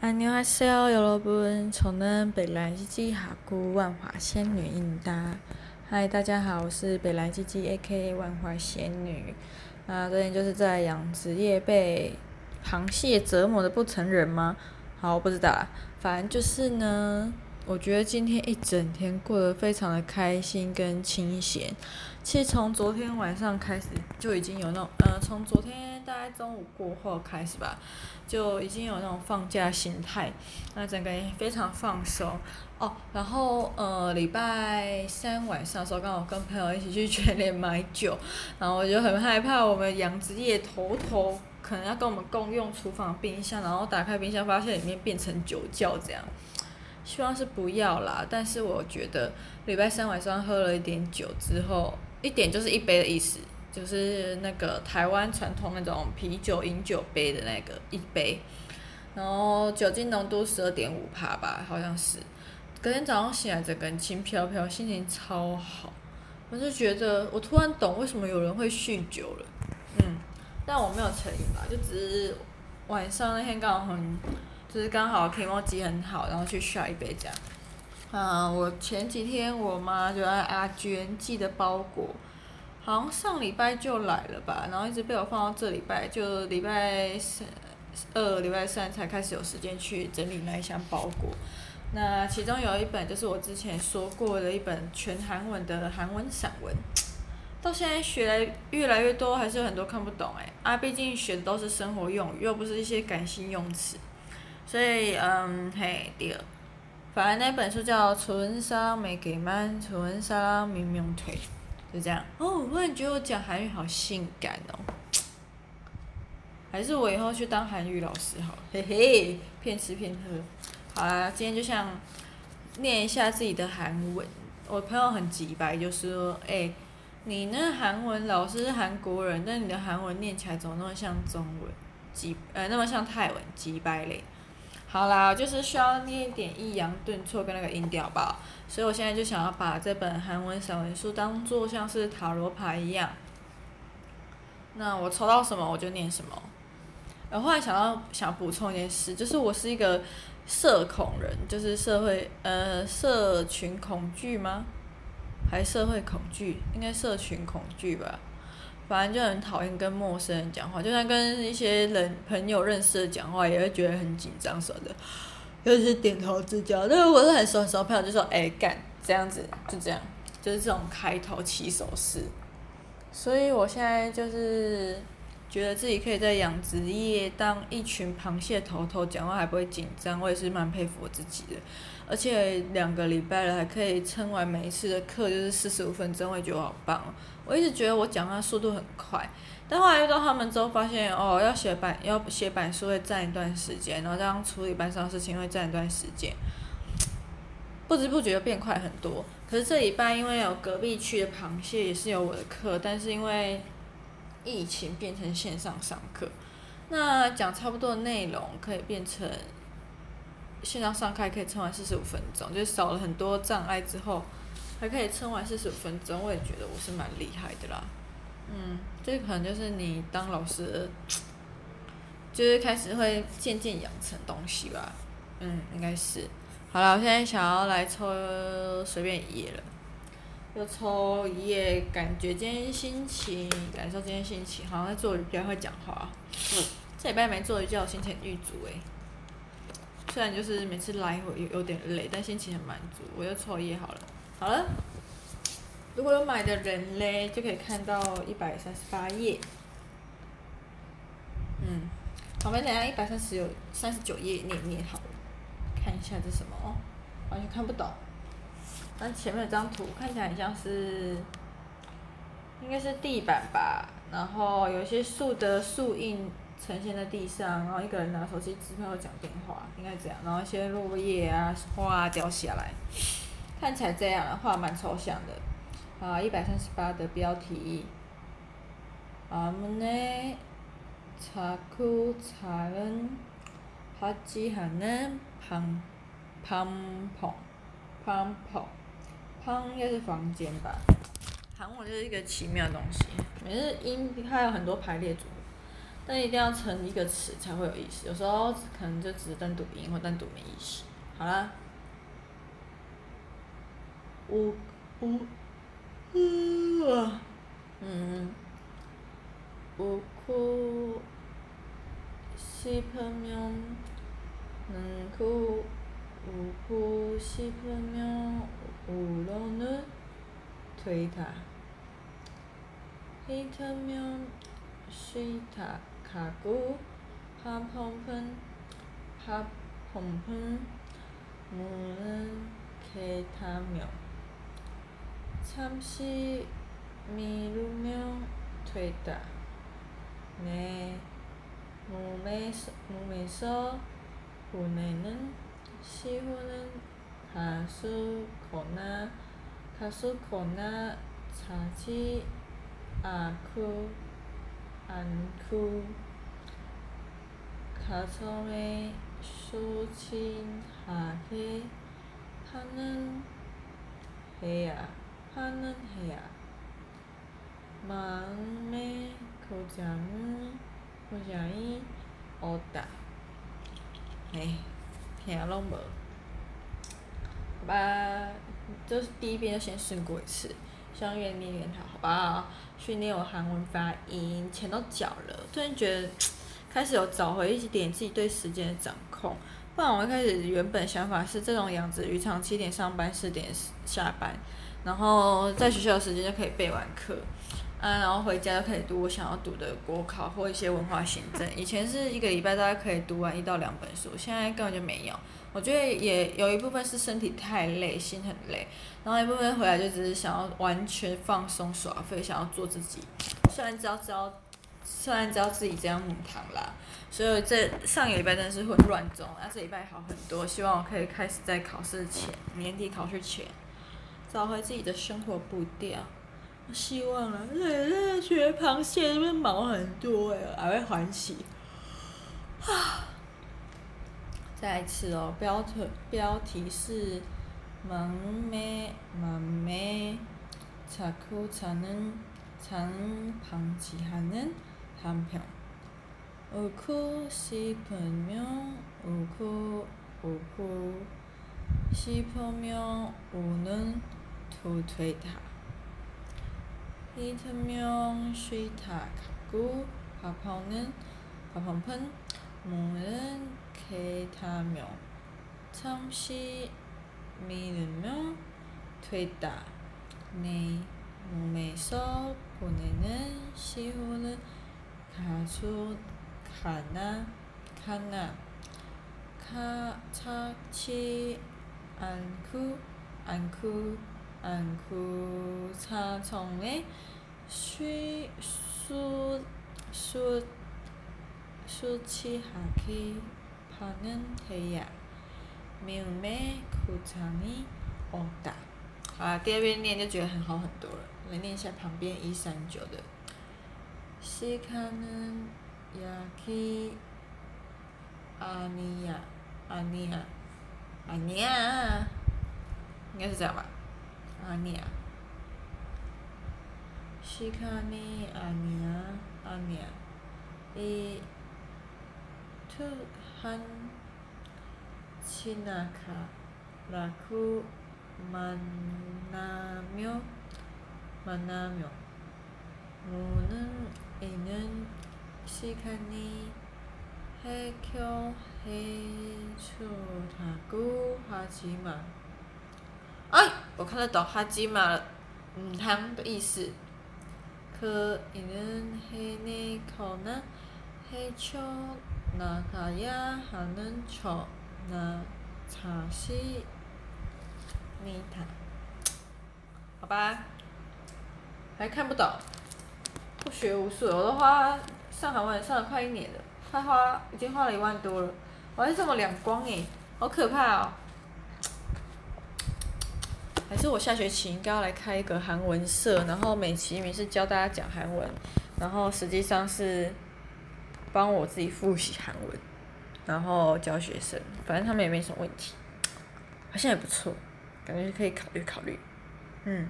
안녕하세요，여러분，저는北来基基哈姑万华仙女应答。嗨，大家好，我是北来基基 A.K.A 万华仙女。啊，最近就是在养殖业被螃蟹折磨的不成人吗？好，我不知道啦，反正就是呢。 我觉得今天一整天过得非常的开心跟清闲。其实从昨天晚上开始就已经有那种，呃，从昨天大概中午过后开始吧，就已经有那种放假心态，那整个人非常放松。哦，然后呃，礼拜三晚上的时候刚好跟朋友一起去全联买酒，然后我就很害怕我们养殖业头头可能要跟我们共用厨房冰箱，然后打开冰箱发现里面变成酒窖这样。希望是不要啦，但是我觉得礼拜三晚上喝了一点酒之后，一点就是一杯的意思，就是那个台湾传统那种啤酒饮酒杯的那个一杯，然后酒精浓度十二点五趴吧，好像是。隔天早上醒来整个人轻飘飘，心情超好。我就觉得我突然懂为什么有人会酗酒了，嗯，但我没有成瘾吧，就只是晚上那天刚好很。就是刚好提莫机很好，然后去刷一杯这样。啊，我前几天我妈就在阿娟寄的包裹，好像上礼拜就来了吧，然后一直被我放到这礼拜，就礼拜三、二、礼拜三才开始有时间去整理那一箱包裹。那其中有一本就是我之前说过的一本全韩文的韩文散文，到现在学来越来越多，还是有很多看不懂哎。啊，毕竟学的都是生活用语，又不是一些感性用词。所以，嗯，嘿，对，反正那本书叫《纯沙没给满，纯沙明明腿》，就这样。哦，我突然觉得我讲韩语好性感哦，还是我以后去当韩语老师好？嘿嘿，骗吃骗喝。好啦，今天就想念一下自己的韩文。我朋友很急白，就说：“哎、欸，你那韩文老师是韩国人，但你的韩文念起来怎么那么像中文？急呃，那么像泰文，急白嘞。”好啦，就是需要念一点抑扬顿挫跟那个音调吧，所以我现在就想要把这本韩文散文书当做像是塔罗牌一样。那我抽到什么我就念什么。然后后来想到想补充一件事，就是我是一个社恐人，就是社会呃社群恐惧吗？还社会恐惧？应该社群恐惧吧。反正就很讨厌跟陌生人讲话，就算跟一些人朋友认识的讲话，也会觉得很紧张什么的，尤其是点头之交。但是我是很熟很熟的朋友，就说哎干这样子，就这样，就是这种开头起手式。所以我现在就是觉得自己可以在养殖业当一群螃蟹头头，讲话还不会紧张，我也是蛮佩服我自己的。而且两个礼拜了，还可以撑完每一次的课，就是四十五分钟，我也觉得我好棒哦。我一直觉得我讲话速度很快，但后来遇到他们之后，发现哦，要写板要写板书会占一段时间，然后这样处理班上事情会占一段时间，不知不觉就变快很多。可是这礼拜因为有隔壁区的螃蟹也是有我的课，但是因为疫情变成线上上课，那讲差不多的内容可以变成。线上上课可以撑完四十五分钟，就少了很多障碍之后，还可以撑完四十五分钟，我也觉得我是蛮厉害的啦。嗯，这可能就是你当老师，就是开始会渐渐养成东西吧。嗯，应该是。好了，我现在想要来抽随便一页了，就抽一页，感觉今天心情，感受今天心情，好像在做瑜伽会讲话。嗯，这礼拜没做瑜伽，我心情很郁卒诶。虽然就是每次来回有有点累，但心情很满足。我又抽一页好了，好了。如果有买的人嘞，就可以看到一百三十八页。嗯，旁边等下一百三十有三十九页念念好了，看一下这什么哦，完全看不懂。但前面有张图看起来很像是，应该是地板吧，然后有一些树的树印呈现在地上，然后一个人拿手机支票讲电话，应该这样，然后一些落叶啊花啊掉下来，看起来这样的话蛮抽象的，啊，一百三十八的标题，阿姆呢，查库查恩，哈基哈恩，庞庞蓬庞蓬。应该是房间吧。韩文就是一个奇妙的东西，每次音它有很多排列组合。但一定要成一个词才会有意思，有时候可能就只是单独音或单独没意思。好啦，五五，嗯，嗯，五哭，西朋友，能哭，五哭西朋友，五罗呢，推他，西朋友，水塔卡古，哈蓬蓬，哈蓬蓬。木能开他庙，参西米鲁庙推打，内木梅木梅说，湖内人西湖人卡苏口纳卡苏口纳查吉阿库安库卡聪梅苏清。哈嘿，哈嫩嘿呀，哈嫩嘿呀，马恩梅口讲嗯，口讲伊欧达，哎，听拢无，好好吧，就是第一遍就先试过一次，希望越练越好，好不好？训练我韩文发音，钱都缴了，突然觉得开始有找回一点自己对时间的掌控。不然我一开始原本想法是这种养殖鱼场七点上班四点下班，然后在学校的时间就可以备完课，啊，然后回家就可以读我想要读的国考或一些文化行政。以前是一个礼拜大概可以读完一到两本书，现在根本就没有。我觉得也有一部分是身体太累，心很累，然后一部分回来就只是想要完全放松耍废，想要做自己。虽然知道知道。虽然知道自己这样母汤啦，所以这上个礼拜真的是混乱中，那这礼拜好很多，希望我可以开始在考试前，年底考试前，找回自己的生活步调。我希望啊，对对，学螃蟹这边毛很多哎，还会欢喜。啊，再一次哦，标题标题是忙咩忙咩，查库查能长螃蟹还能。 한편 옳고 싶으면 옳고 옳고 싶으면 옳은 두 되다 싫으면 싫다 같고 밥하는 밥한푼 먹는 되다며 잠시 미누며 됐다. 내 몸에서 보내는 시호는 가수 가나 가나 가 차치 않고 않고 안쿠 사성의 쉬수 수 수치하게 帕嫩黑呀没有咩苦茶米哦哒啊，第二遍念就觉得很好很多了，来念一下旁边一三九的。西卡嫩雅基阿尼亚阿尼亚阿尼亚，应该是这样吧？阿尼亚西卡尼阿尼亚阿尼亚伊图汉奇纳卡拉库曼纳苗曼纳苗无能。伊能西卡尼黑桥黑出塔古哈基玛。哎，我看得懂哈基玛嗯汤的意思。可伊能黑内口呢？黑桥那卡呀还能抽那茶西米塔。好吧，还看不懂。不学无术，我都花上韩文上了快一年了，快花已经花了一万多了，我还是这么两光诶，好可怕哦！还是我下学期应该要来开一个韩文社，然后美其名是教大家讲韩文，然后实际上是帮我自己复习韩文，然后教学生，反正他们也没什么问题，好像也不错，感觉可以考虑考虑，嗯。